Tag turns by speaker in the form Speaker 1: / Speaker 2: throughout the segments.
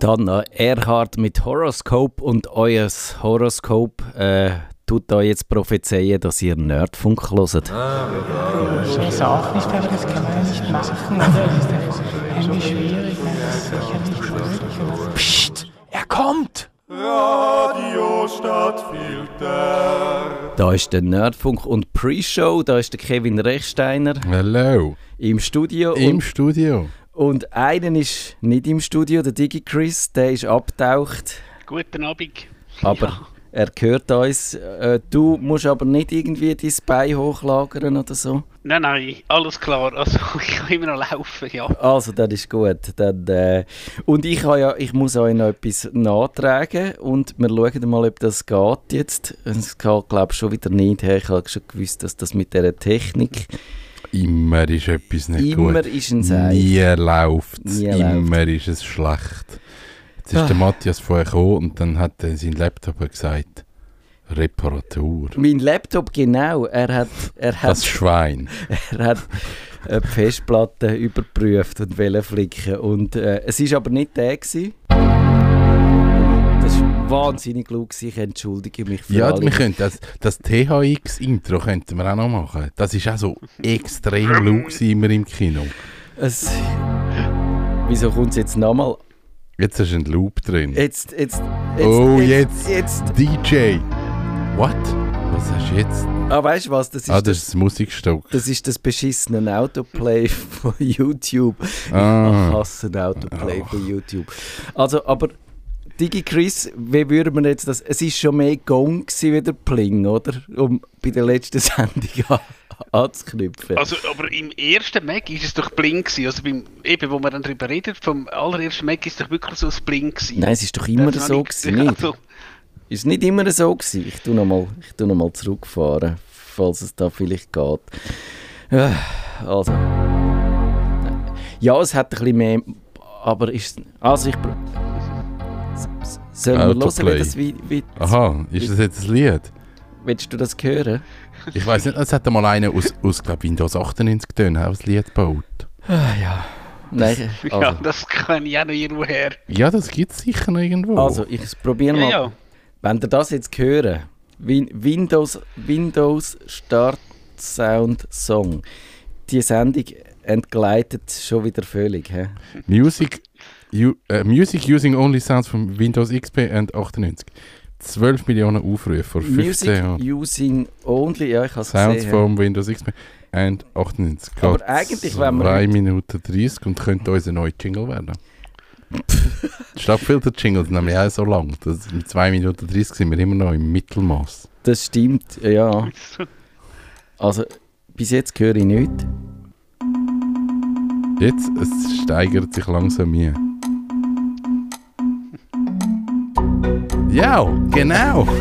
Speaker 1: Dann Erhard mit Horoskop und euer Horoskop äh, tut euch jetzt prophezeien, dass ihr Nerdfunk hört.
Speaker 2: Ah, ich weiß auch nicht, aber das kann man nicht machen, oder? Das ist irgendwie schwierig, das ist sicher nicht möglich. Psst, er kommt!
Speaker 3: Radio Stadtfilter.
Speaker 1: Da ist der Nerdfunk und Pre-Show, da ist der Kevin Rechsteiner
Speaker 4: Hallo.
Speaker 1: im Studio.
Speaker 4: Im
Speaker 1: und,
Speaker 4: Studio.
Speaker 1: Und einen ist nicht im Studio, der Digi Chris, der ist abgetaucht,
Speaker 5: Guten Abend.
Speaker 1: aber er gehört uns. Äh, du musst aber nicht irgendwie dein Bein hochlagern oder so.
Speaker 5: Nein, nein, alles klar. Also ich kann immer noch laufen, ja.
Speaker 1: Also, das ist gut. Dann, äh, und ich, habe ja, ich muss euch noch etwas nachtragen und wir schauen mal, ob das geht jetzt. Es geht, glaube ich, schon wieder nicht. Ich habe schon gewusst, dass das mit dieser Technik
Speaker 4: Immer ist etwas nicht
Speaker 1: immer
Speaker 4: gut.
Speaker 1: ist ein Seich.
Speaker 4: Nie läuft es. Immer ist es schlecht. Jetzt ist der Matthias vorher gekommen und dann hat er sein Laptop gesagt, Reparatur.
Speaker 1: Mein Laptop, genau. Er hat, er hat,
Speaker 4: Das Schwein.
Speaker 1: er hat die Festplatte überprüft und wollte flicken. Und äh, es war aber nicht der. Gewesen. Wahnsinnig gewesen. Ich entschuldige mich für
Speaker 4: Ja,
Speaker 1: alle.
Speaker 4: wir können das, das THX-Intro könnten wir auch noch machen. Das ist auch so extrem gewesen immer im Kino.
Speaker 1: Es, wieso kommt es jetzt nochmal?
Speaker 4: Jetzt ist ein Loop drin.
Speaker 1: Jetzt, jetzt, jetzt,
Speaker 4: Oh,
Speaker 1: jetzt,
Speaker 4: jetzt. DJ. What? Was hast du jetzt?
Speaker 1: Ah, weißt du was? Das ist,
Speaker 4: Ah, das
Speaker 1: das,
Speaker 4: ist das Musikstück.
Speaker 1: das ist das beschissene Autoplay von YouTube. Ich
Speaker 4: Ah.
Speaker 1: hasse ein Autoplay von YouTube. Also, aber Digi Chris, wie würden wir jetzt das? Es ist schon mehr Gong gewesen, wie der Pling, oder? Um bei der letzten Sendung an, anzuknüpfen.
Speaker 5: Also, aber im ersten Mac ist es doch blind gewesen. Also beim, eben, wo man dann darüber redet, vom allerersten Mac ist es doch wirklich so ein blind gewesen.
Speaker 1: Nein, es ist doch immer
Speaker 5: Das
Speaker 1: so gewesen?
Speaker 5: Also,
Speaker 1: Ist nicht immer so gewesen. Ich tu noch mal, ich tu noch mal zurückfahren, falls es da vielleicht geht. Äh, Also. Ja, es hat ein bisschen mehr, aber ist, also ich... Sollen wir hören,
Speaker 4: Autoplay.
Speaker 1: wie das wie, wie
Speaker 4: Aha, ist das jetzt ein Lied?
Speaker 1: Willst du das hören?
Speaker 4: Ich weiß nicht, es hat mal einer aus, aus glaub, Windows 98 getönt, auch ein Lied gebaut.
Speaker 1: Ah, ja. Nein, also,
Speaker 5: ja, das kann ich auch noch irgendwo her.
Speaker 4: Ja, das gibt es sicher noch irgendwo.
Speaker 1: also ich probiere
Speaker 5: Ja,
Speaker 1: mal.
Speaker 5: ja.
Speaker 1: Wenn ihr das jetzt hören, Win Windows, Windows Start Sound Song, die Sendung entgleitet schon wieder völlig. He?
Speaker 4: Music, u, äh, Music using only sounds from Windows XP and 98. 12 Millionen Aufrufe vor 15
Speaker 1: Music
Speaker 4: Jahren.
Speaker 1: using only, ja, ich habe es
Speaker 4: Sounds
Speaker 1: gesehen.
Speaker 4: from Windows XP and 98.
Speaker 1: Aber
Speaker 4: Geht
Speaker 1: eigentlich, wenn wir
Speaker 4: 2
Speaker 1: heute-
Speaker 4: Minuten 30 und könnte unser neuer Jingle werden. Die Stadtfilter-Jingles sind nämlich auch so lang. Das, mit 2 Minuten 30 sind wir immer noch im Mittelmaß.
Speaker 1: Das stimmt, ja. Also, bis jetzt höre ich nichts.
Speaker 4: Jetzt, es steigert sich langsam hier. Ja, genau.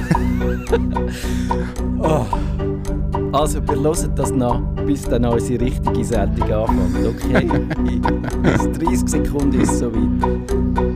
Speaker 1: Also, wir hören das noch, bis dann unsere richtige Sendung anfängt. Okay? Bis 30 Sekunden ist es soweit.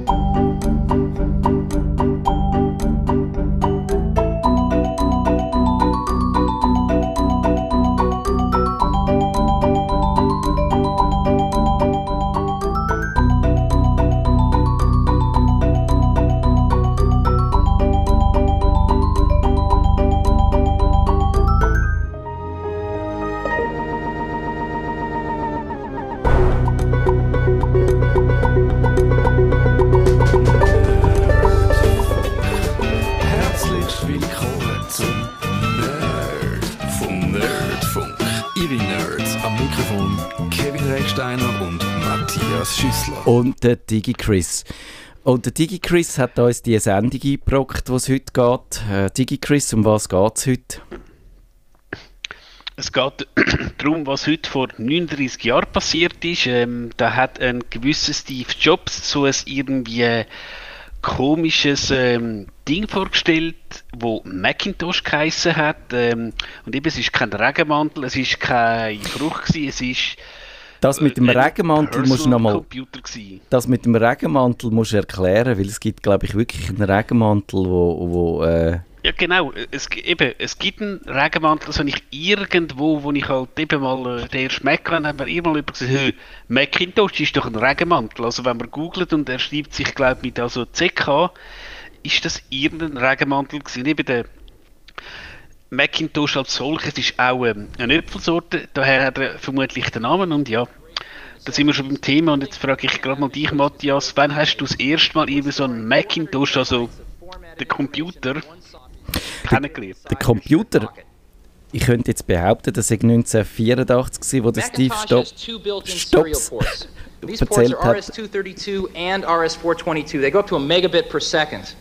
Speaker 6: Recksteiner und Matthias Schüssler.
Speaker 1: Und der Digi Chris. Und der Digi Chris hat uns die Sendung eingebrockt, die es heute geht. Äh, Digi Chris, um was geht es heute?
Speaker 5: Es geht darum, was heute vor 39 Jahren passiert ist. Ähm, da hat ein gewisser Steve Jobs so ein irgendwie komisches ähm, Ding vorgestellt, wo Macintosh geheissen hat. Ähm, und eben, es ist kein Regenmantel, es ist keine Frucht gewesen, es ist
Speaker 1: Das mit dem Regenmantel musst du nochmal das mit dem Regenmantel musst erklären, weil es gibt, glaube ich, wirklich einen Regenmantel, wo, wo äh,
Speaker 5: Ja, genau. Es, eben, es gibt einen Regenmantel, das habe ich irgendwo, wo ich halt eben mal äh, Mac hatte, hat mir irgendwann jemand gesagt, hey, Macintosh ist doch ein Regenmantel. Also wenn man googelt und er schreibt sich, glaube ich, mit also CK, ist das irgendein Regenmantel gewesen. Eben der Macintosh als solches ist auch ähm, eine Äpfelsorte, daher hat er vermutlich den Namen und ja, da sind wir schon beim Thema und jetzt frage ich gerade mal dich, Matthias, wann hast du das erste Mal irgendwie so einen Macintosh, also den Computer, kennengelernt?
Speaker 1: Der Computer, ich könnte jetzt behaupten, das sei 1984 gewesen, wo der Steve
Speaker 7: serial
Speaker 1: Stops
Speaker 7: ports. These ports
Speaker 1: erzählt
Speaker 7: are
Speaker 1: hat.
Speaker 7: RS-232 and RS-422. They go up to a megabit per second.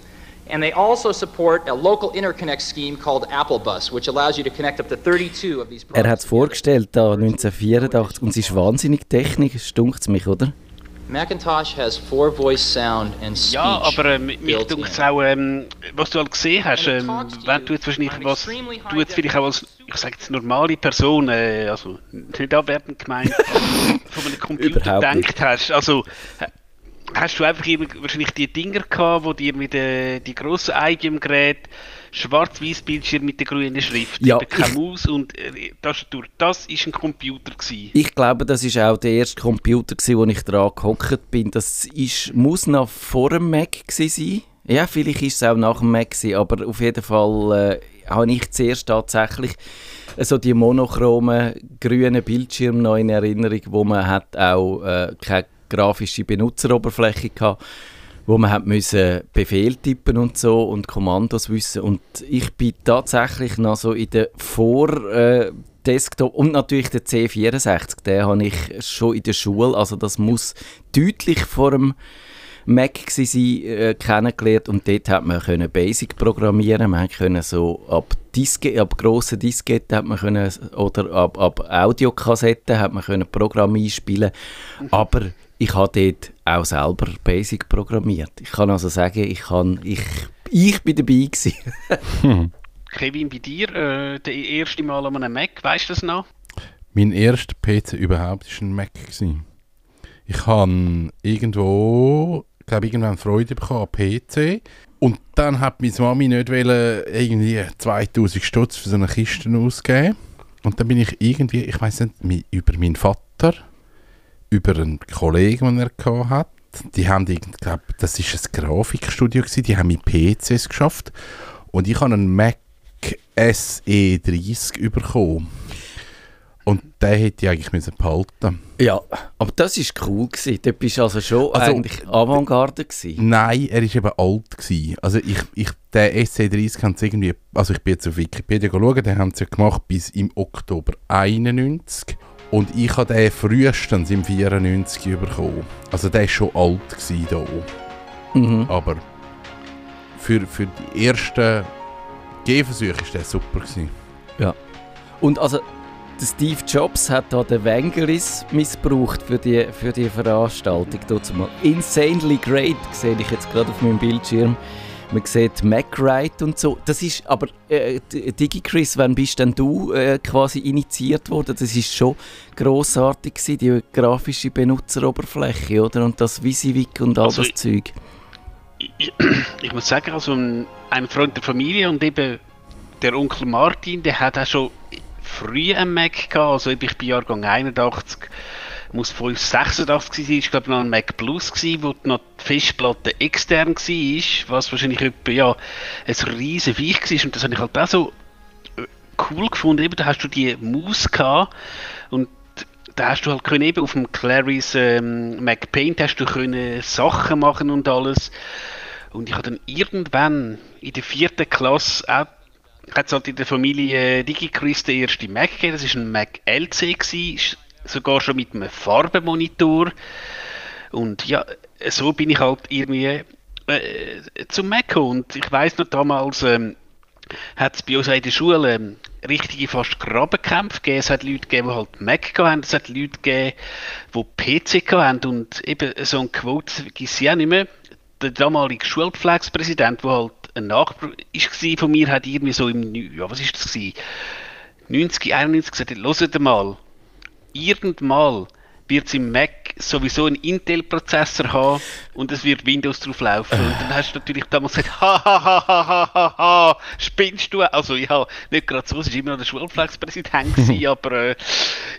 Speaker 7: And they also support a local interconnect scheme called AppleBus, which allows you to connect up to 32 of these
Speaker 1: Er hat es vorgestellt, da 1984, und es ist wahnsinnig technisch, stunkt mich, oder?
Speaker 7: Macintosh has four voice sound and speech.
Speaker 5: Ja, aber äh, mich dunkt es auch, ähm, was du halt gesehen hast, ähm, wenn du jetzt wahrscheinlich was, du jetzt vielleicht auch als, ich sage jetzt normale Person, äh, also nicht abwertend gemeint, von einem Computer
Speaker 1: Überhaupt nicht.
Speaker 5: hast, also äh, hast du einfach irgendwie wahrscheinlich die Dinger gehabt, wo dir mit äh, die grossen IBM-Geräte schwarz-weiß Bildschirm mit der grünen Schrift,
Speaker 1: Ja,
Speaker 5: eben keine Maus und äh, Tastatur, das ist ein Computer gewesen.
Speaker 1: Ich glaube, das ist auch der erste Computer, gewesen, wo ich dran gehockt bin. Das ist, muss noch vor dem Mac gewesen sein. Ja, vielleicht ist es auch nach dem Mac gewesen, aber auf jeden Fall äh, habe ich zuerst tatsächlich so die monochromen grünen Bildschirme noch in Erinnerung, wo man hat auch äh, keine grafische Benutzeroberfläche hatte, wo man hat müssen Befehl tippen und so und Kommandos wissen. Und ich bin tatsächlich noch so in der Vor äh, Desktop und natürlich der C64, den habe ich schon in der Schule, also das muss deutlich vor dem Mac sein, äh, kennengelernt. Und dort hat man können Basic programmieren, man können so ab Diske, ab grossen Disketten hat man können, oder ab, ab Audiokassetten hat man können Programme einspielen, aber ich habe dort auch selber Basic programmiert. Ich kann also sagen, ich kann, ich, ich bin dabei gewesen.
Speaker 5: Kevin, bei dir, äh, der erste Mal an einem Mac, weißt du das noch?
Speaker 4: Mein erster PC überhaupt war ein Mac. Gewesen. Ich habe irgendwo, glaube irgendwann Freude bekommen an PC. Und dann hat meine Mami nicht wollen, irgendwie 2000 Stutz für so eine Kiste ausgeben. Und dann bin ich irgendwie, ich weiß nicht, über meinen Vater, über einen Kollegen, den er hat. Die haben, irgend- glaub, das ist ein Grafikstudio gewesen, die haben mit PCs geschafft. Und ich habe einen Mac SE30 bekommen. Und den hätte ich eigentlich müssen behalten
Speaker 1: Ja, aber das war cool. Gewesen. Dort bist du also schon
Speaker 4: Also,
Speaker 1: eigentlich Avantgarde gewesen.
Speaker 4: Nein, er war eben alt. Gewesen. Also ich, ich, der SC30 haben sie irgendwie, also ich bin jetzt auf Wikipedia schauen, den haben sie ja gemacht bis im Oktober 91 und ich habe den frühestens im 94 bekommen. Also der war schon alt da.
Speaker 1: Mhm.
Speaker 4: aber für, für die ersten Gehversuche war der super. Gewesen.
Speaker 1: Und also, Steve Jobs hat da den Wangelis missbraucht für die, für die Veranstaltung. Insanely Great sehe ich jetzt gerade auf meinem Bildschirm. Man sieht MacWrite und so. Das ist aber, äh, DigiChris, wann bist denn du äh, quasi initiiert worden? Das ist schon grossartig gewesen, die grafische Benutzeroberfläche, oder? Und das VisiVic und all
Speaker 5: Also
Speaker 1: das
Speaker 5: ich-
Speaker 1: Zeug.
Speaker 5: ich, ich muss sagen, also ein, ein Freund der Familie und eben der Onkel Martin, der hat auch schon früh einen Mac gehabt, also ich bin Jahrgang 81, muss 586 sein, ist glaube ich noch ein Mac Plus gewesen, wo noch die Festplatte extern war, was wahrscheinlich etwa, ja, ein riesen Viech war und das habe ich halt auch so äh, cool gefunden, eben da hast du die Maus gehabt und da hast du halt können eben auf dem Clarys ähm, Mac Paint hast du können Sachen machen und alles. Und ich habe dann irgendwann in der vierten Klasse auch hat es halt in der Familie äh, DigiChris den ersten Mac gegeben. Das war ein Mac LC, gewesen, sogar schon mit einem Farbenmonitor. Und ja, so bin ich halt irgendwie äh, zum Mac. Und ich weiß noch damals, ähm, hat es bei uns in der Schule ähm, richtige fast Grabenkämpfe gegeben. Es hat Leute gegeben, die halt Mac hatten, es hat Leute gegeben, die PC hatten und eben so ein Quote vergiss ich auch nicht mehr. Der damalige Schulpflegspräsident, der halt ein Nachbar war von mir, hat irgendwie so im, ja was ist das gewesen? 90, 91 gesagt, hört mal, irgendmal wird es im Mac sowieso einen Intel-Prozessor haben und es wird Windows drauf laufen. Und dann hast du natürlich damals gesagt, ha ha ha ha ha ha ha, spinnst du? Also ja, nicht gerade so, es war immer noch der Schulflex-Präsident aber äh,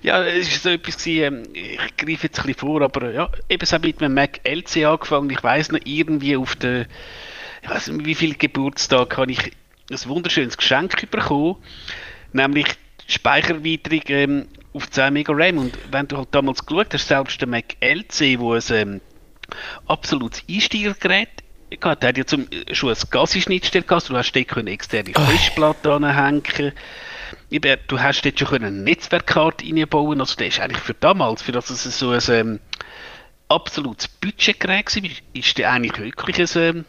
Speaker 5: ja, es war so etwas gewesen, ähm, ich greife jetzt ein bisschen vor, aber äh, ja, eben so mit dem Mac LC angefangen, ich weiß noch, irgendwie auf der, ich weiß nicht, wie viel Geburtstag habe ich ein wunderschönes Geschenk bekommen, nämlich Speichererweiterung ähm, auf 10 Mega RAM. Und wenn du halt damals geschaut hast, selbst der Mac LC, wo ein ähm, absolutes Einsteigergerät gehabt, der hat ja zum, schon eine Gasschnittstelle gehabt, du hast dort können externe Festplatte anhängen. Eben, du hast dort schon können eine Netzwerkkarte reinbauen. Also der ist eigentlich für damals, für das es so ein ähm, absolutes Budgetgerät war, ist der eigentlich wirklich ein, ähm,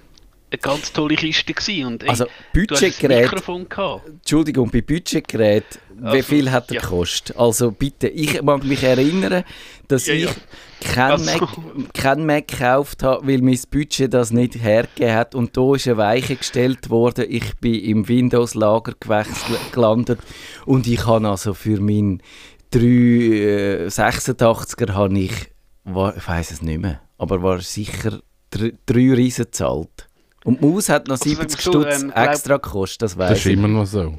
Speaker 5: eine ganz tolle Kiste gewesen. Und, ey,
Speaker 1: Also, Budgetgerät-. Entschuldigung, bei Budgetgerät, wie
Speaker 5: Also,
Speaker 1: viel hat er
Speaker 5: ja.
Speaker 1: gekostet? Also bitte, ich mag mich erinnern, dass
Speaker 5: Ja,
Speaker 1: ich
Speaker 5: ja.
Speaker 1: kein,
Speaker 5: Also-
Speaker 1: Mac, kein Mac gekauft habe, weil mein Budget das nicht hergegeben hat. Und da ist eine Weiche gestellt worden. Ich bin im Windows-Lager gelandet und ich habe also für meinen 386er habe ich, ich weiß es nicht mehr, aber war sicher drei, drei Riesen gezahlt. Und die Maus hat noch
Speaker 5: Also,
Speaker 1: 70
Speaker 5: wenn du,
Speaker 1: Stutz
Speaker 5: ähm,
Speaker 1: extra gekostet, das
Speaker 4: Das
Speaker 1: weiß
Speaker 4: ist
Speaker 1: ich.
Speaker 4: immer noch so.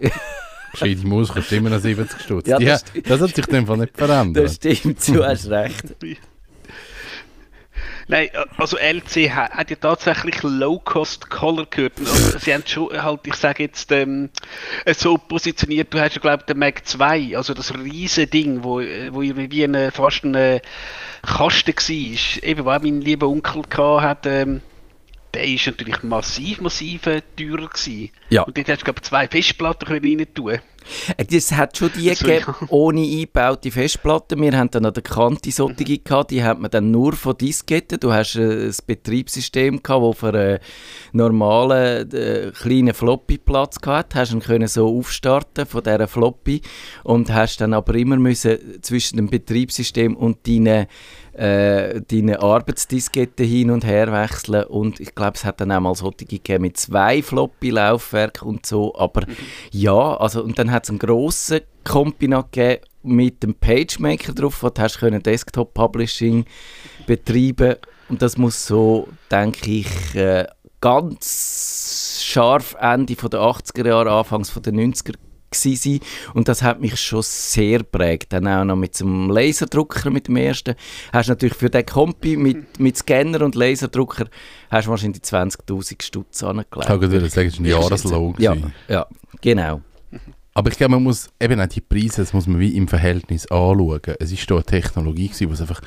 Speaker 4: Gescheite Maus kostet immer noch 70 Stutz.
Speaker 1: Ja,
Speaker 4: Ja,
Speaker 1: das
Speaker 4: das, das hat sich dem Fall nicht verändert.
Speaker 1: Das stimmt, du hast recht.
Speaker 5: Nein, äh, also LC ha- hat ja tatsächlich Low-Cost Color gehört. Also, sie haben schon halt, ich sage jetzt, ähm, äh, so positioniert, du hast ja glaube den Mac 2, also das riesige Ding, wo, äh, wo irgendwie eine, fast ein Kasten war, eben, wo auch mein lieber Onkel gehabt hat, ähm, der ist natürlich massiv, massiv äh, teurer gewesen.
Speaker 1: Ja.
Speaker 5: Und dort hast du glaube zwei Festplatten können rein tun.
Speaker 1: Es hat schon die
Speaker 5: Also,
Speaker 1: gegeben, ohne eingebaute Festplatten. Wir haben dann an der Kante solche gehabt, die hat man dann nur von Disketten. Du hast äh, ein Betriebssystem gehabt, das für einen normalen äh, kleinen Floppy-Platz gehabt hast. Du können so aufstarten von dieser Floppy und hast dann aber immer müssen zwischen dem Betriebssystem und deinen äh, deine Arbeitsdisketten hin und her wechseln. Und ich glaube, es hat dann auch mal solche gegeben mit zwei Floppy-Laufwerken und so, aber ja, also und dann hat es einen grossen Kompi noch gegeben mit dem PageMaker drauf, wo du hast können Desktop-Publishing betreiben. Und das muss so, denke ich, äh, ganz scharf Ende von der 80er Jahre, Anfangs von der 90er gewesen. Und das hat mich schon sehr prägt. Dann auch noch mit einem Laserdrucker, mit dem ersten. Hast natürlich für den Kompi mit, mit Scanner und Laserdrucker hast wahrscheinlich 20'000 Stutz
Speaker 4: Ich
Speaker 1: angelegt.
Speaker 4: kann gerade sagen, es war ein Jahreslohn.
Speaker 1: Ja, ja, genau.
Speaker 4: Aber ich glaube, man muss eben auch die Preise, das muss man wie im Verhältnis anschauen. Es ist da eine Technologie gewesen, die es einfach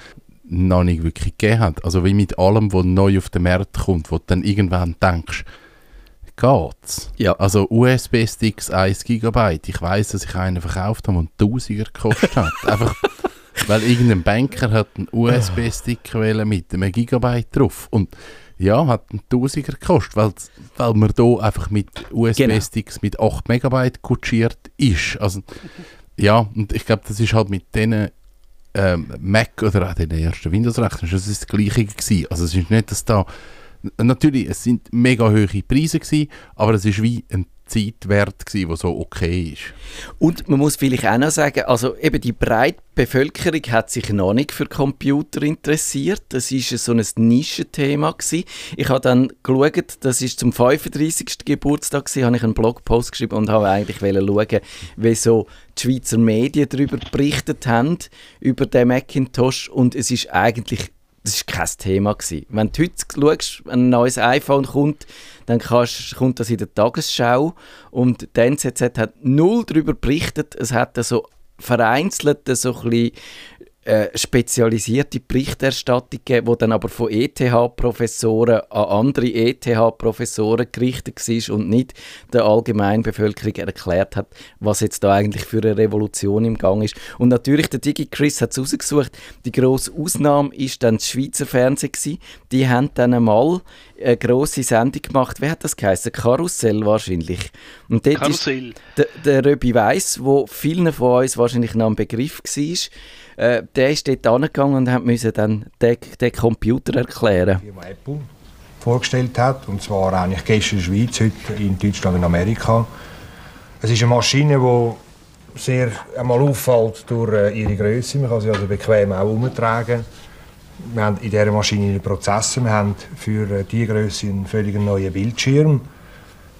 Speaker 4: noch nicht wirklich gegeben hat. Also wie mit allem, was neu auf den Markt kommt, wo du dann irgendwann denkst, geht's?
Speaker 1: Ja.
Speaker 4: Also USB-Sticks 1 GB. Ich weiß, dass ich einen verkauft habe und 1000er gekostet hat. Einfach, weil irgendein Banker hat einen USB-Stick mit einem Gigabyte drauf. Und ja, hat einen 1000er gekostet, weil, weil man da einfach mit USB-Sticks mit 8 Megabyte kutschiert ist. Also, ja, und ich glaube, das ist halt mit diesen ähm, Mac oder auch den ersten Windows-Rechnern, das ist das Gleiche gewesen. Also es ist nicht, dass da natürlich, es sind mega hohe Preise gewesen, aber es ist wie ein Zeitwert gewesen, der so okay ist.
Speaker 1: Und man muss vielleicht auch noch sagen, also eben die breite Bevölkerung hat sich noch nicht für Computer interessiert. Das ist so ein Nischenthema gewesen. Ich habe dann geschaut, das ist zum 35. Geburtstag gewesen, habe ich einen Blogpost geschrieben und habe eigentlich schauen, wie so die Schweizer Medien darüber berichtet haben, über den Macintosh und es ist eigentlich das war kein Thema. Gewesen. Wenn du heute schaust, ein neues iPhone kommt, dann kannst, kommt das in der Tagesschau und die NZZ hat null darüber berichtet. Es hat so vereinzelt so ein bisschen äh, spezialisierte Berichterstattung gegeben, die dann aber von ETH-Professoren an andere ETH-Professoren gerichtet war und nicht der allgemeinen Bevölkerung erklärt hat, was jetzt da eigentlich für eine Revolution im Gang ist. Und natürlich, der DigiChris hat es rausgesucht, die grosse Ausnahme ist dann das Schweizer Fernsehen gewesen. Die haben dann einmal eine grosse Sendung gemacht, wie hat das geheißen? Karussell wahrscheinlich. Und dort ist
Speaker 5: Karussell.
Speaker 1: der, der Röbi Weiss, wo vielen von uns wahrscheinlich noch ein Begriff war, äh, der ist dort angegangen und müssen dann den, den Computer erklären.
Speaker 8: Firma Apple vorgestellt hat. Und zwar eigentlich gestern in der Schweiz, heute in Deutschland und Amerika. Es ist eine Maschine, die sehr einmal auffällt durch äh, ihre Größe. Man kann sie also bequem auch umtragen. wir haben in dieser Maschine Prozesse, wir haben für äh, die Größe einen völlig neuen Bildschirm.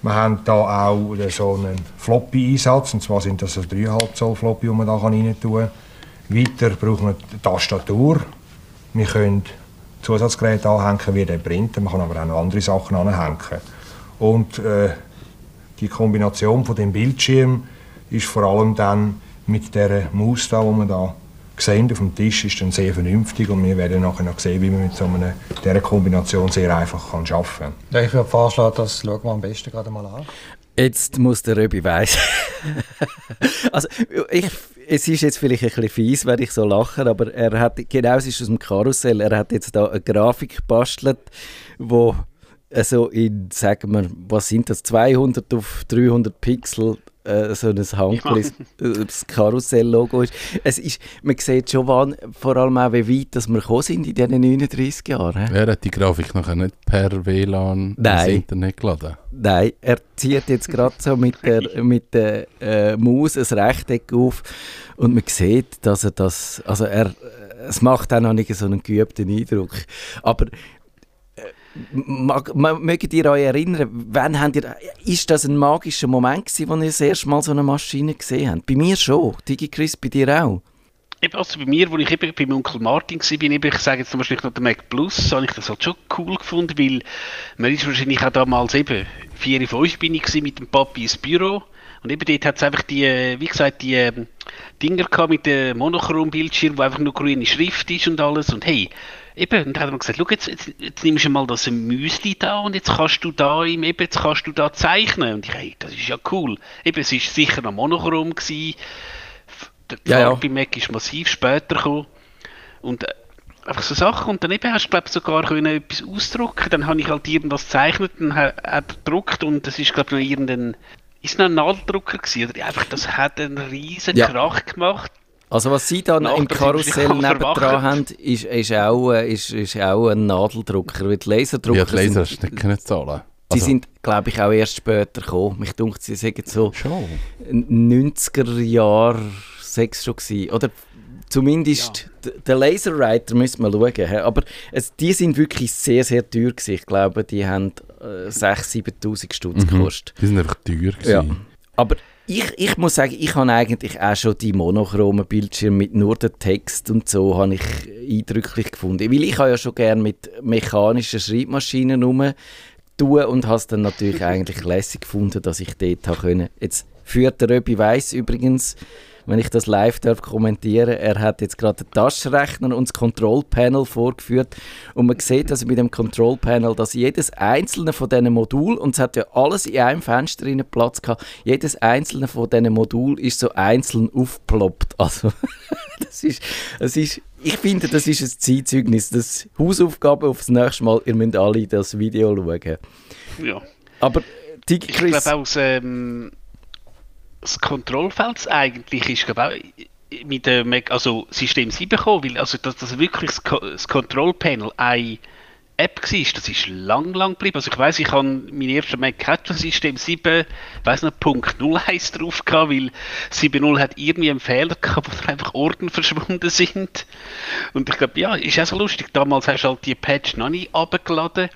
Speaker 8: Wir haben da auch so einen Floppy-Einsatz, und zwar sind das so 3,5 Zoll Floppy, die man da rein tun kann. Weiter brauchen wir die Tastatur. Wir können Zusatzgeräte anhängen wie den Printer, man kann aber auch noch andere Sachen anhängen. Und äh, die Kombination von dem Bildschirm ist vor allem dann mit der Maus da, die man da sehen auf dem Tisch, ist dann sehr vernünftig und wir werden nachher noch sehen, wie man mit so einer dieser Kombination sehr einfach kann arbeiten kann.
Speaker 9: Ja, ich würde vorschlagen, das schauen wir am besten gerade mal an.
Speaker 1: Jetzt muss der Röbi weiss. also, ich, es ist jetzt vielleicht ein bisschen fies, wenn ich so lache, aber er hat, genau, es ist aus dem Karussell, er hat jetzt da eine Grafik gebastelt, wo also in, sagen wir, was sind das, 200 auf 300 Pixel äh, so ein Handglis, ja. das Karussell-Logo ist. Es ist. Man sieht schon wann, vor allem auch, wie weit dass wir gekommen sind in diesen 39 Jahren.
Speaker 4: Er hat die Grafik noch nicht per WLAN Nein. ins Internet geladen?
Speaker 1: Nein, er zieht jetzt gerade so mit der, mit der äh, Maus ein Rechteck auf und man sieht, dass er das, also er, es macht auch noch nicht so einen geübten Eindruck. Aber Mag, mögt ihr euch erinnern, wann habt ihr, ist das ein magischer Moment gewesen, als ihr das erste Mal so eine Maschine gesehen habt? Bei mir schon. Digi Chris, bei dir auch?
Speaker 5: Also bei mir, wo ich eben beim Onkel Martin war, bin, ich sage jetzt zum Beispiel noch den Mac Plus, habe ich das halt schon cool gefunden, weil man ist wahrscheinlich auch damals eben, 4, 5 bin ich mit dem Papi ins Büro und eben dort hat es einfach die, wie gesagt, die ähm, Dinger gehabt mit dem Monochrom-Bildschirm, wo einfach nur grüne Schrift ist und alles und hey, Eben, und dann hat man gesagt, schau, jetzt, jetzt, jetzt nimmst du mal das Müsli da und jetzt kannst du da im, eben, jetzt kannst du da zeichnen. Und ich, hey, das ist ja cool. Eben, es war sicher noch monochrom gewesen. Der ja, ja. Mac ist massiv später gekommen. Und äh, einfach so Sachen. Und dann eben hast du, glaube sogar können etwas ausdrucken. Dann habe ich halt irgendwas gezeichnet und hat er gedruckt und das ist, glaube ich, noch irgendein ist noch ein Nadeldrucker gewesen, oder einfach, das hat einen riesen ja. Krach gemacht.
Speaker 1: Also was Sie da im Karussell nebendran haben, ist, ist, auch, äh, ist, ist auch ein Nadeldrucker, weil die Laserdrucker
Speaker 4: ja, die Laser sind, nicht können zahlen.
Speaker 1: Also. sind, glaube ich, auch erst später gekommen. Mich dunkt, sie sagen so schon. 90er Jahre sechs schon gewesen. Oder zumindest ja. der Laserwriter müssen wir schauen. Aber es, die sind wirklich sehr, sehr teuer gewesen. Ich glaube, die haben äh, 6'000, 7'000 Stutz mhm. gekostet.
Speaker 4: Die sind einfach teuer gewesen.
Speaker 1: Ja. Aber ich, ich muss sagen, ich habe eigentlich auch schon die monochromen Bildschirme mit nur dem Text und so habe ich eindrücklich gefunden. Weil ich habe ja schon gerne mit mechanischen Schreibmaschinen rum tun und habe es dann natürlich eigentlich lässig gefunden, dass ich dort habe können. Jetzt führt der Röbi Weiss übrigens wenn ich das live darf kommentieren Er hat jetzt gerade den Taschenrechner und das Control-Panel vorgeführt und man sieht also mit dem Control-Panel, dass jedes einzelne von diesen Modul und es hat ja alles in einem Fenster in Platz gehabt, jedes einzelne von diesen Modul ist so einzeln aufgeploppt. Also das ist, das ist ich finde, das ist ein Zeitzeugnis. Das Hausaufgabe aufs nächste Mal, ihr müsst alle das Video schauen.
Speaker 5: Ja.
Speaker 1: Aber
Speaker 5: Digi Ich glaube aus ähm, das Kontrollfeld eigentlich ist, glaube ich, mit dem also System 7 gekommen, weil also dass das wirklich das, Control-Panel eine App war, das ist lang, lang geblieben. Also ich weiß, ich habe mein erster Mac hat das System 7, weiß noch, Punkt 01 drauf gehabt, weil 7.0 hat irgendwie einen Fehler gehabt, wo einfach Orden verschwunden sind. Und ich glaube, ja, ist auch so lustig. Damals hast du halt die Patch noch nicht abgeladen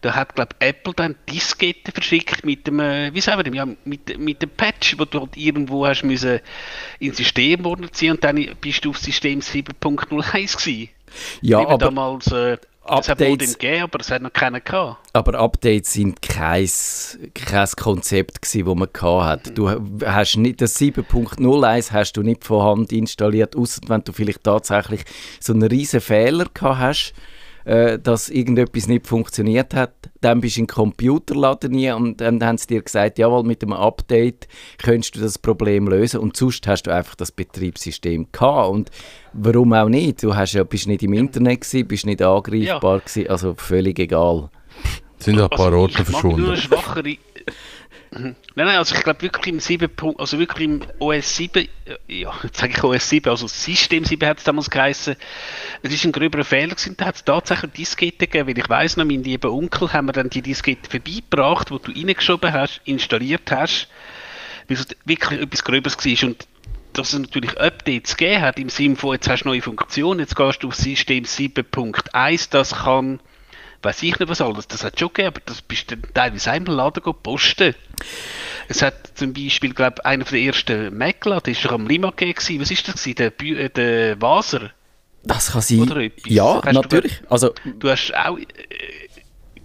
Speaker 5: da hat glaube Apple dann Diskette verschickt mit dem, äh, wie sagen wir dem, ja, mit, mit dem Patch, wo du halt irgendwo hast müssen ins System ziehen und dann bist du auf System 7.01 gewesen.
Speaker 1: Ja, aber
Speaker 5: damals, äh, es hat Modem gegeben, aber es hat noch keinen gehabt.
Speaker 1: Aber Updates sind kein, kein Konzept gewesen, das man hatte. Mhm. Du hast nicht, das 7.01 hast du nicht von Hand installiert, außer wenn du vielleicht tatsächlich so einen riesen Fehler gehabt hast äh, dass irgendetwas nicht funktioniert hat. Dann bist du in den Computerladen nie und dann haben sie dir gesagt, jawohl, mit dem Update könntest du das Problem lösen und sonst hast du einfach das Betriebssystem gehabt und warum auch nicht? Du hast ja, bist nicht im Internet gewesen, bist nicht angreifbar ja. gewesen, also völlig egal.
Speaker 4: Sind ein paar Orte verschwunden.
Speaker 5: Nein, nein, also ich glaube wirklich im 7. also wirklich im OS 7, äh, ja, jetzt sage ich OS 7, also System 7 hat es damals geheißen, es ist ein gröberer Fehler gewesen, da hat es tatsächlich Diskette gegeben, weil ich weiss noch, mein lieber Onkel haben wir dann die Diskette vorbeigebracht, wo du reingeschoben hast, installiert hast, weil es wirklich etwas Gröbers war und dass es natürlich Updates gegeben hat, im Sinne von, jetzt hast du neue Funktionen, jetzt gehst du auf System 7.1, das kann, weiß ich nicht was alles, das hat schon gegeben, aber das bist du teilweise einmal Laden posten. Es hat zum Beispiel, glaube ich, einer der ersten Mac-Laden, ist am Limag gewesen, was ist das gewesen, der, Bü äh, der Vaser?
Speaker 1: Das kann sein.
Speaker 5: Oder etwas.
Speaker 1: Ja,
Speaker 5: Hast du-
Speaker 1: natürlich. Also,
Speaker 5: Du hast auch äh,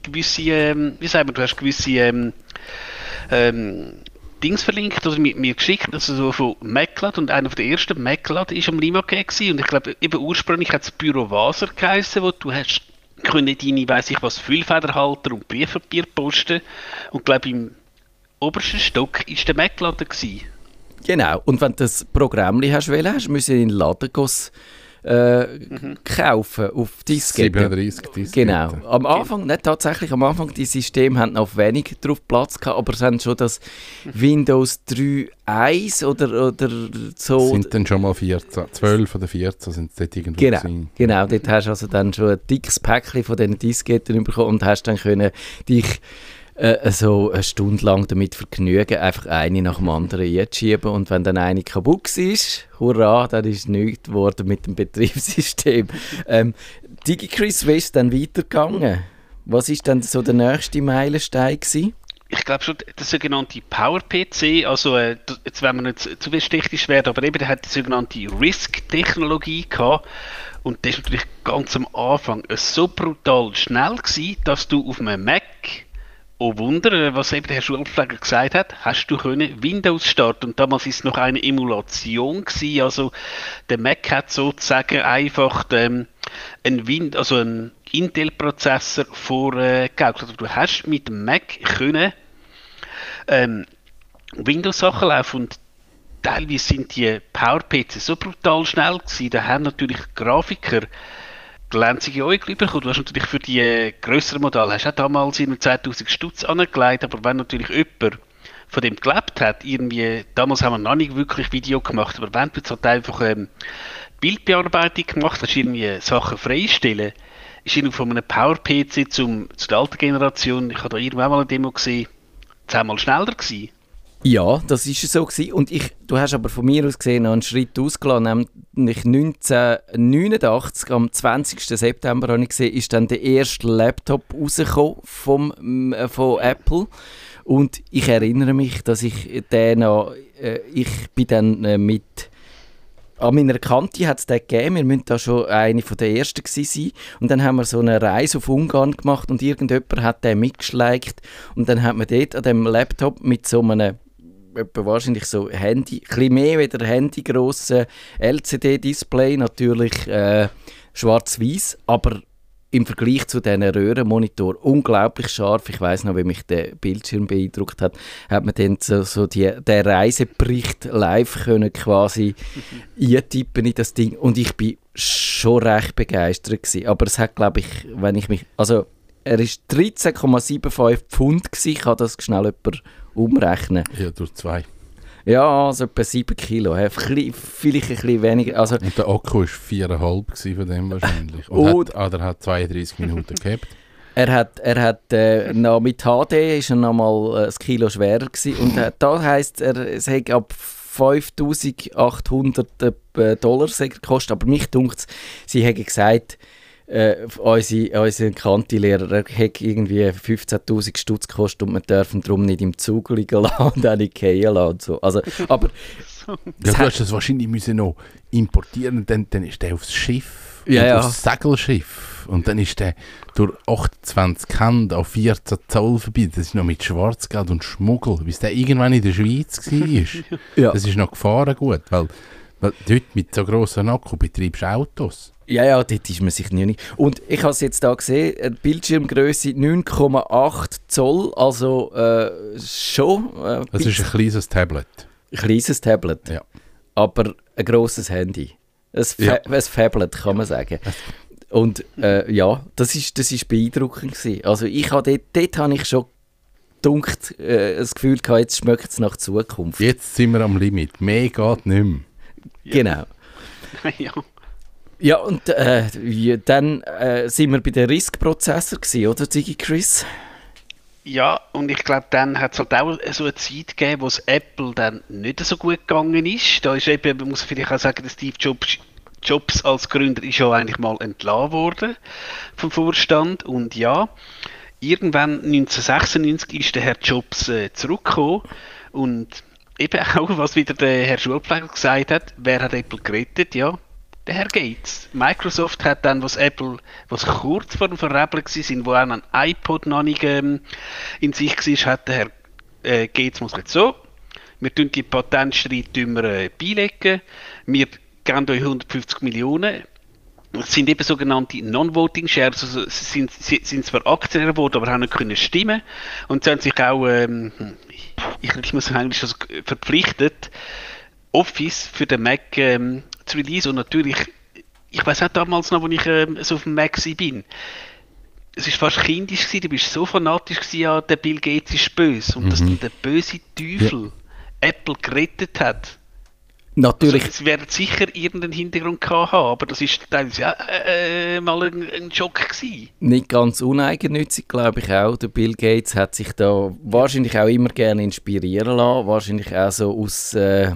Speaker 5: gewisse, ähm, wie sagen wir, du hast gewisse ähm, ähm, Dings verlinkt oder mir, mir geschickt, also so von MacLad und einer der ersten MacLad ist am Limag gewesen und ich glaube eben ursprünglich hat es Büro Vaser geheißen, wo du hast können deine, weiß ich was, Füllfederhalter und Briefpapier posten und glaube im obersten Stock ist der MacLaden.
Speaker 1: Genau. Und wenn du das Programm hast, wollen, hast du in den Laden gehen, äh, kaufen auf Diskette.
Speaker 4: 37 Disketten.
Speaker 1: Genau. Am Anfang, nicht tatsächlich, am Anfang, die Systeme haben noch wenig drauf Platz gehabt, aber sie haben schon das Windows 3.1 oder, oder so.
Speaker 4: Sind dann schon mal 14, 12 oder 14 sind es dort irgendwo
Speaker 1: Genau,
Speaker 4: gewesen.
Speaker 1: genau, dort hast du also dann schon ein dickes Päckchen von diesen Disketten bekommen und hast dann können dich äh, so eine Stunde lang damit vergnügen, einfach eine nach dem anderen einzuschieben und wenn dann eine kaputt war, hurra, dann ist nichts geworden mit dem Betriebssystem. ähm, DigiChris, wie ist dann weitergegangen? Was ist dann so der nächste Meilenstein gewesen?
Speaker 5: ich glaube schon, der sogenannte Power-PC, also äh, jetzt werden wir nicht zu- technisch werden, aber eben der hat die sogenannte RISC-Technologie gehabt und das ist natürlich ganz am Anfang äh, so brutal schnell gewesen, dass du auf einem Mac, oh Wunder, äh, was eben der Schulpfleger gesagt hat, hast du können Windows starten? Und damals ist es noch eine Emulation gewesen, also der Mac hat sozusagen einfach ähm, ein Win also ein Intel-Prozessor vorgegaukelt. Also du hast mit dem Mac können ähm, Windows-Sachen laufen und teilweise sind die PowerPC so brutal schnell gewesen, da haben natürlich Grafiker glänzige Äugel bekommen. Du hast natürlich für die äh, grösseren Modelle, hast auch damals irgendwie 2000 Stutz angelegt, aber wenn natürlich jemand von dem gelebt hat, irgendwie, damals haben wir noch nicht wirklich Video gemacht, aber wenn du jetzt halt einfach ähm, Bildbearbeitung gemacht hast, irgendwie Sachen freistellen, ist irgendwie von einem Power-PC zum, zu der alten Generation, ich habe da irgendwann mal eine Demo gesehen, zehnmal schneller gewesen.
Speaker 1: Ja, das ist so gewesen. Und ich, du hast aber von mir aus gesehen einen Schritt ausgelassen, nämlich 1989, am 20. September habe ich gesehen, ist dann der erste Laptop rausgekommen vom, äh, von Apple. Und ich erinnere mich, dass ich den äh, ich bin dann äh, mit an meiner Kante hat es den gegeben, wir müssen da schon eine von der ersten sein. Und dann haben wir so eine Reise auf Ungarn gemacht und irgendjemand hat den mitgeschleicht. Und dann hat man dort an dem Laptop mit so einem wahrscheinlich so Handy, ein mehr wie der Handy grossen LCD-Display, natürlich äh, schwarz-weiß, aber im Vergleich zu diesen Röhrenmonitor unglaublich scharf. Ich weiß noch, wie mich der Bildschirm beeindruckt hat, hat man dann so, so die, den Reisebericht live können quasi eintippen in das Ding und ich bin schon recht begeistert gewesen. Aber es hat, glaube ich, wenn ich mich, also er ist 13,75 Pfund gewesen. Ich kann das schnell jemand umrechnen.
Speaker 4: Ja, durch zwei.
Speaker 1: Ja, also etwa 7 Kilo. hä? Vielleicht ein bisschen weniger. Also,
Speaker 4: Und der Akku war 4,5 gewesen von dem wahrscheinlich. Und
Speaker 1: Und-
Speaker 4: hat, ah, hat 32 Minuten gehabt.
Speaker 1: Er hat, er hat äh, noch mit HD ist er noch mal äh, ein Kilo schwerer gewesen. und äh, da heisst er, es hat ab 5800 äh, Dollar gekostet, aber mich dunkt sie haben gesagt, äh, unsere, unser Kanti-Lehrer er hat irgendwie 15'000 Stutz gekostet und wir dürfen darum nicht im Zug liegen lassen und auch nicht fallen lassen so. Also, aber
Speaker 4: Ja, du hast das wahrscheinlich müssen noch importieren, dann, dann ist der aufs Schiff,
Speaker 1: Ja, ja.
Speaker 4: aufs Segelschiff. Und dann ist der durch 28 Hände auf 14 Zoll vorbei. Das ist noch mit Schwarzgeld und Schmuggel, bis der irgendwann in der Schweiz war.
Speaker 1: Ja.
Speaker 4: Das ist noch gefahren gut, weil, weil dort mit so grossen Akku betreibst du Autos.
Speaker 1: Ja, ja, dort ist man sich nie. Und ich habe es jetzt da gesehen, äh, Bildschirmgröße 9,8 Zoll, also äh, schon äh,
Speaker 4: Das ist ein kleines Tablet.
Speaker 1: ein kleines Tablet,
Speaker 4: Ja.
Speaker 1: aber ein grosses Handy. Ein, Fa
Speaker 4: Ja.
Speaker 1: ein Fablet, kann man sagen. Und äh, ja, das ist, das ist beeindruckend gewesen. Also ich habe dort, dort habe ich schon dunkt, äh, das Gefühl gehabt, jetzt schmeckt es nach Zukunft.
Speaker 4: Jetzt sind wir am Limit. Mehr geht nicht mehr.
Speaker 1: Genau.
Speaker 5: ja.
Speaker 1: Ja, und äh, dann äh, sind wir bei den RISC-Prozessor gewesen, oder, Digi Chris?
Speaker 5: Ja, und ich glaube, dann hat es halt auch so eine Zeit gegeben, wo es Apple dann nicht so gut gegangen ist. Da ist eben, man muss vielleicht auch sagen, dass Steve Jobs, Jobs als Gründer ist ja eigentlich mal entlassen worden vom Vorstand. Und ja, irgendwann 1996 ist der Herr Jobs äh, zurückgekommen und eben auch, was wieder der Herr Schulpfleger gesagt hat, wer hat Apple gerettet? Ja, Herr Gates. Microsoft hat dann, was Apple, was kurz vor dem Verrebeln war, wo auch ein iPod noch nicht ähm, in sich war, hat der Herr äh, Gates muss jetzt so, wir tun die Patentstreit äh, beilegen, wir geben euch 150 Millionen, es sind eben sogenannte Non-Voting Shares, also sind, sind zwar Aktionäre geworden, aber haben nicht können stimmen und sie haben sich auch, ähm, ich, ich muss eigentlich also verpflichtet, Office für den Mac ähm, zu release und natürlich, ich weiß auch damals noch, als ich ähm, so auf dem Mac bin, es war fast kindisch gewesen, du bist so fanatisch gewesen, ja, der Bill Gates ist böse und mhm. dass der böse Teufel ja. Apple gerettet hat,
Speaker 1: Natürlich.
Speaker 5: Also, es werden sicher irgendeinen Hintergrund gehabt haben, aber das ist teilweise ja äh, mal ein, ein Schock gewesen.
Speaker 1: Nicht ganz uneigennützig, glaube ich auch. Der Bill Gates hat sich da wahrscheinlich auch immer gerne inspirieren lassen. Wahrscheinlich auch so aus äh,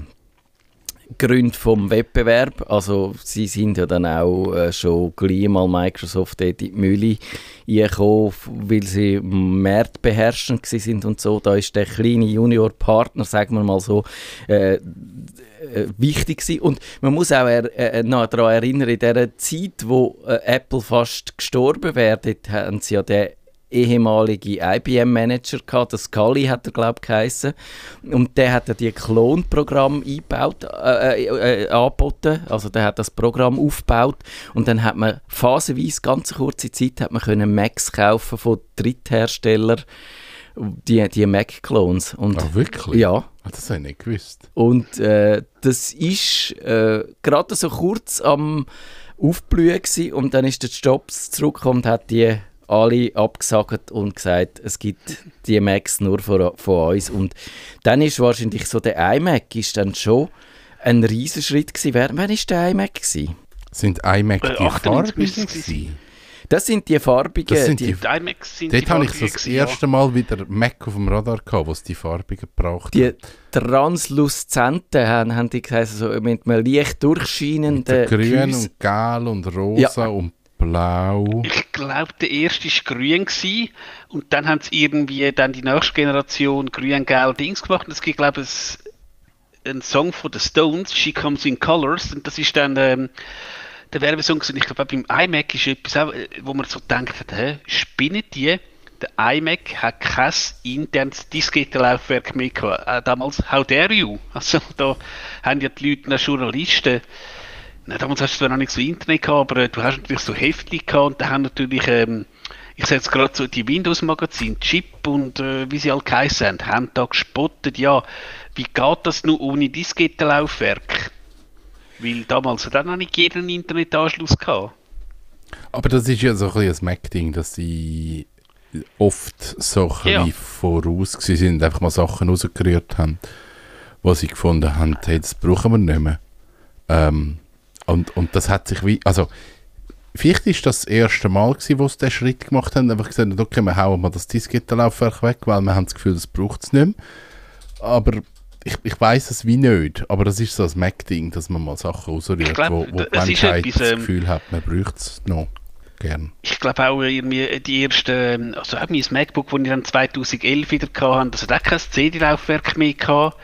Speaker 1: Gründen vom Wettbewerb. Also sie sind ja dann auch äh, schon gleich mal Microsoft in die Mühle gekommen, weil sie marktbeherrschend sind und so. Da ist der kleine Junior-Partner, sagen wir mal so, äh, äh, wichtig gewesen. Und man muss auch er, äh, noch daran erinnern, in dieser Zeit, wo äh, Apple fast gestorben wäre, haben sie ja den ehemalige IBM-Manager gehabt, der Scully hat er glaube ich geheißen. und der hat ja die Klonprogramm eingebaut, äh, äh, äh, angeboten, also der hat das Programm aufgebaut und dann hat man phasenweise, ganz kurze Zeit, hat man können Macs kaufen von Drittherstellern, die, die Mac-Clones.
Speaker 4: Ach wirklich?
Speaker 1: Ja.
Speaker 4: Ah, das habe ich nicht gewusst.
Speaker 1: Und äh, das ist äh, gerade so kurz am Aufblühen gewesen, und dann ist der Jobs zurückgekommen und hat die alle abgesagt und gesagt, es gibt die Macs nur von, von uns. Und dann ist wahrscheinlich so der iMac ist dann schon ein Riesenschritt gewesen. Wer, wann war der iMac? Gewesen?
Speaker 4: Sind iMac die äh, farbigen?
Speaker 1: Das sind die farbigen. Das
Speaker 4: sind die, die
Speaker 5: iMacs sind
Speaker 4: Dort habe ich so das erste Mal wieder Mac auf dem Radar gehabt, was die farbigen gebraucht
Speaker 1: Die transluzenten haben, haben die gesagt, also mit einem leicht durchscheinenden.
Speaker 4: Grün und Gel und Rosa ja. und Blau.
Speaker 5: Ich glaube, der erste war grün gewesen, und dann haben sie irgendwie dann die nächste Generation grün-gel Dings gemacht. Und es gibt, glaube ich, einen Song von den Stones, She Comes in Colors, und das ist dann ähm, der Werbesong. Und ich glaube, beim iMac ist etwas, auch, äh, wo man so denkt, hä, spinnen die? Der iMac hat kein internes Diskettenlaufwerk mehr gehabt. Äh, damals, how dare you? Also da haben ja die Leute, Journalisten, na, damals hast du zwar noch nicht so Internet gehabt, aber äh, du hast natürlich so Heftchen gehabt und da haben natürlich, ähm, ich sage jetzt gerade so, die Windows-Magazine, Chip und äh, wie sie alle geheißen haben, haben da gespottet, ja, wie geht das nur ohne Diskettenlaufwerk? Weil damals hat auch noch nicht jeder einen Internetanschluss gehabt.
Speaker 4: Aber das ist ja so ein bisschen ein Mac-Ding, dass sie oft so ein ja. voraus sind, einfach mal Sachen rausgerührt haben, wo sie gefunden haben, hey, das brauchen wir nicht mehr. Ähm, und, und das hat sich wie, also vielleicht ist das das erste Mal gewesen, wo sie diesen Schritt gemacht haben, einfach gesagt, okay, wir hauen mal das Diskettenlaufwerk weg, weil wir haben das Gefühl, das braucht es nicht mehr. Aber ich, ich weiß es wie nicht, aber das ist so ein Mac-Ding, dass man mal Sachen ausrührt, glaub, wo, wo die Menschheit etwas, das ähm, Gefühl hat, man braucht es noch gern.
Speaker 5: Ich glaube auch irgendwie die ersten, also auch mein MacBook, das ich dann 2011 wieder hatte, das hat auch kein CD-Laufwerk mehr gehabt.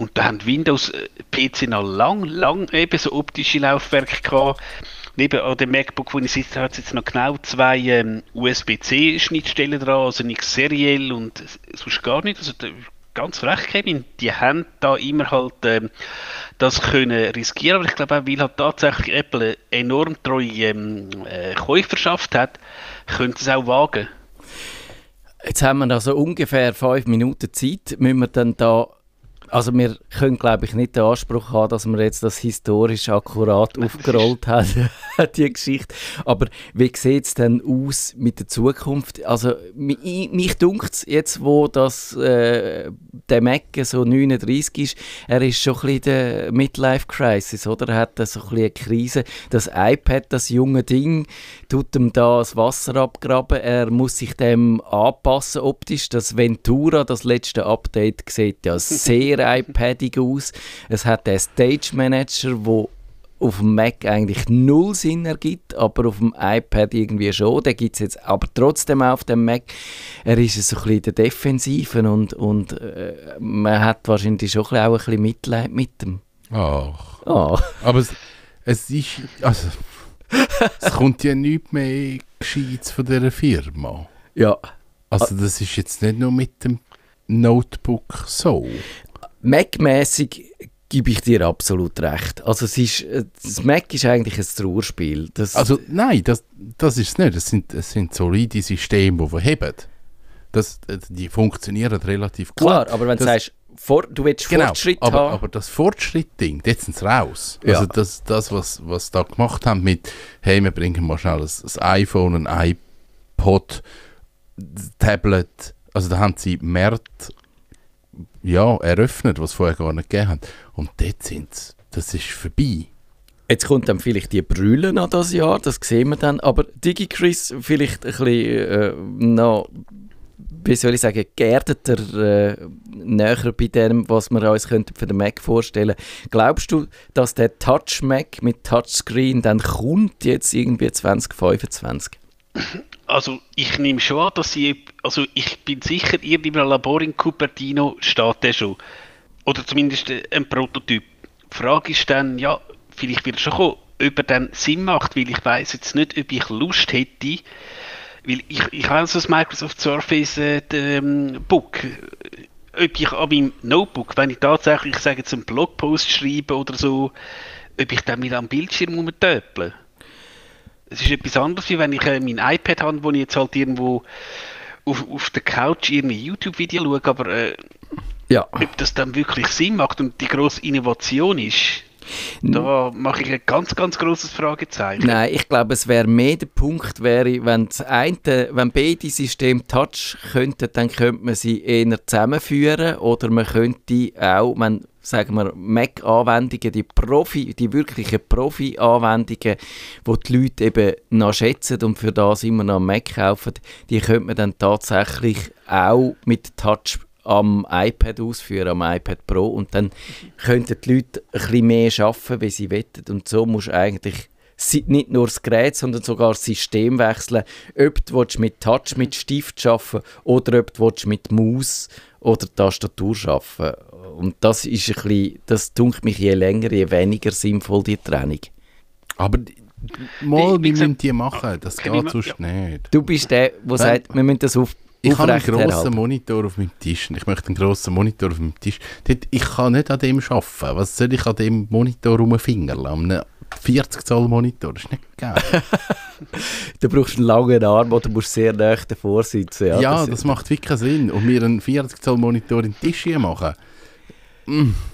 Speaker 5: Und da haben Windows-PC äh, noch lang, lang eben so optische Laufwerke gehabt. Neben an dem MacBook, wo ich sitze, hat es jetzt noch genau zwei ähm, USB-C-Schnittstellen dran, also nichts seriell und sonst gar nicht. Also ganz frech, Kevin. Die haben da immer halt ähm, das können riskieren, aber ich glaube auch, weil halt tatsächlich Apple eine enorm treue ähm, äh, Käuferschaft hat, können sie es auch wagen.
Speaker 1: Jetzt haben wir also ungefähr fünf Minuten Zeit. Müssen wir dann da also wir können, glaube ich, nicht den Anspruch haben, dass wir jetzt das historisch akkurat aufgerollt haben. die Geschichte. Aber wie sieht es denn aus mit der Zukunft? Also, mi- mich dunkt es jetzt, wo das, äh, der Mac so 39 ist, er ist schon ein bisschen der Midlife-Crisis, oder? Er hat so ein bisschen eine Krise. Das iPad, das junge Ding, tut ihm da das Wasser abgraben. Er muss sich dem anpassen optisch. Das Ventura, das letzte Update, sieht ja sehr iPadig aus. Es hat den Stage Manager, wo auf dem Mac eigentlich null Sinn ergibt, aber auf dem iPad irgendwie schon. Den gibt es jetzt aber trotzdem auch auf dem Mac. Er ist so ein bisschen der Defensiven und, und äh, man hat wahrscheinlich schon auch ein bisschen Mitleid mit dem.
Speaker 4: Ach.
Speaker 1: Ah.
Speaker 4: Aber es, es ist. Also, es kommt ja nichts mehr Gescheites von dieser Firma.
Speaker 1: Ja.
Speaker 4: Also, das ist jetzt nicht nur mit dem Notebook so.
Speaker 1: Mac-mäßig gebe ich dir absolut recht. Also es ist, äh, das Mac ist eigentlich ein Trauerspiel. Das,
Speaker 4: Also, nein, das, das ist es nicht. Es sind, es sind solide Systeme, die verheben. Das, äh, die funktionieren relativ gut.
Speaker 1: klar, aber wenn du
Speaker 4: das,
Speaker 1: sagst, vor, du willst
Speaker 4: Genau,
Speaker 1: Fortschritt
Speaker 4: aber,
Speaker 1: haben,
Speaker 4: aber das Fortschritt-Ding, jetzt sind sie raus.
Speaker 1: Ja.
Speaker 4: Also das, das was, was sie da gemacht haben mit, hey, wir bringen mal schnell ein, ein iPhone, ein iPod, ein Tablet, also da haben sie Märkte ja, eröffnet, was es vorher gar nicht gegeben hat. Und dort sind sie, das ist vorbei.
Speaker 1: Jetzt kommt dann vielleicht die Brille an das Jahr, das sehen wir dann. Aber DigiChris vielleicht ein bisschen äh, noch, wie soll ich sagen, geerdeter, äh, näher bei dem, was wir uns könnten für den Mac vorstellen. Glaubst du, dass der Touch Mac mit Touchscreen dann kommt jetzt irgendwie 2025?
Speaker 5: Also ich nehme schon an, dass sie, also ich bin sicher, irgendeinem Labor in Cupertino steht der schon. Oder zumindest äh, ein Prototyp. Die Frage ist dann, ja, vielleicht wird es schon kommen, ob er dann Sinn macht, weil ich weiß jetzt nicht, ob ich Lust hätte, weil ich, ich so das Microsoft Surface äh, ähm, Book. Ob ich an meinem Notebook, wenn ich tatsächlich, ich sage jetzt einen Blogpost schreibe oder so, ob ich dann wieder am Bildschirm rumtöple. Es ist etwas anderes, wie wenn ich äh, mein iPad habe, wo ich jetzt halt irgendwo auf, auf der Couch irgendwie YouTube-Video schaue, aber äh,
Speaker 1: Ja.
Speaker 5: ob das dann wirklich Sinn macht und die grosse Innovation ist, da mache ich ein ganz, ganz großes Fragezeichen.
Speaker 1: Nein, ich glaube, es wäre mehr der Punkt, wäre, wenn das eine, wenn beide Systeme Touch könnten, dann könnte man sie eher zusammenführen oder man könnte auch, wenn sagen wir Mac-Anwendungen, die Profi, die wirklichen Profi-Anwendungen, die die Leute eben noch schätzen und für das immer noch Mac kaufen, die könnte man dann tatsächlich auch mit Touch am iPad ausführen, am iPad Pro. Und dann könnten die Leute ein bisschen mehr arbeiten, wie sie wollen. Und so musst du eigentlich nicht nur das Gerät, sondern sogar das System wechseln, ob du mit Touch, mit Stift arbeiten oder ob du mit Maus oder Tastatur arbeiten und das ist ein bisschen, das dunkelt mich je länger, je weniger sinnvoll, die Trennung.
Speaker 4: Aber die- mal, wir müssen die machen, das geht sonst nicht.
Speaker 1: Du bist der, der sagt, wir müssen das auf,
Speaker 4: Ich habe einen grossen. Monitor auf meinem Tisch. Ich möchte einen grossen Monitor auf meinem Tisch. Ich kann nicht an dem arbeiten. Was soll ich an dem Monitor rumfingerl? An einem 40 Zoll Monitor? Das ist nicht geil.
Speaker 1: Du brauchst einen langen Arm oder musst sehr nah davor sitzen. Ja,
Speaker 4: ja, das, macht wirklich keinen Sinn. Und mir einen 40 Zoll Monitor in den Tisch hier machen.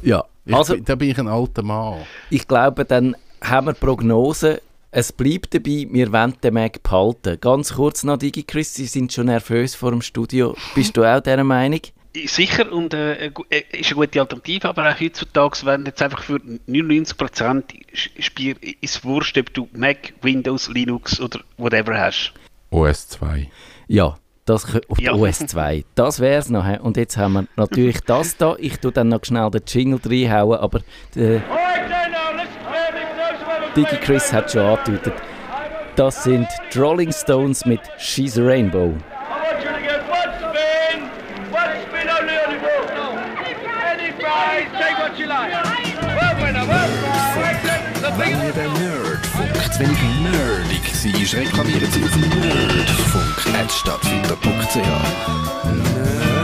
Speaker 1: ja.
Speaker 4: Ich,
Speaker 1: Also,
Speaker 4: bin- da bin ich ein alter Mann.
Speaker 1: ich glaube, dann haben wir Prognosen. Es bleibt dabei, wir wollen den Mac behalten. Ganz kurz noch, DigiChris, Sie sind schon nervös vor dem Studio. Bist du auch dieser Meinung?
Speaker 5: Sicher, und äh, gu- äh, ist eine gute Alternative, aber auch heutzutage, wenn jetzt einfach für 99% Spiel ist wurscht, ob du Mac, Windows, Linux oder whatever hast.
Speaker 4: OS 2.
Speaker 1: Ja, das auf
Speaker 5: Ja.
Speaker 1: der OS 2. Das wäre es noch. Und jetzt haben wir natürlich das da. Ich tue dann noch schnell den Jingle reinhauen, aber der DigiChris hat schon angedeutet. Das sind Rolling Stones mit She's a Rainbow.
Speaker 6: Wenn ihr den Nerdfunk zu wenig nerdig seid, reklamieren Sie auf nerdfunk.stattfinder.ch. Nerd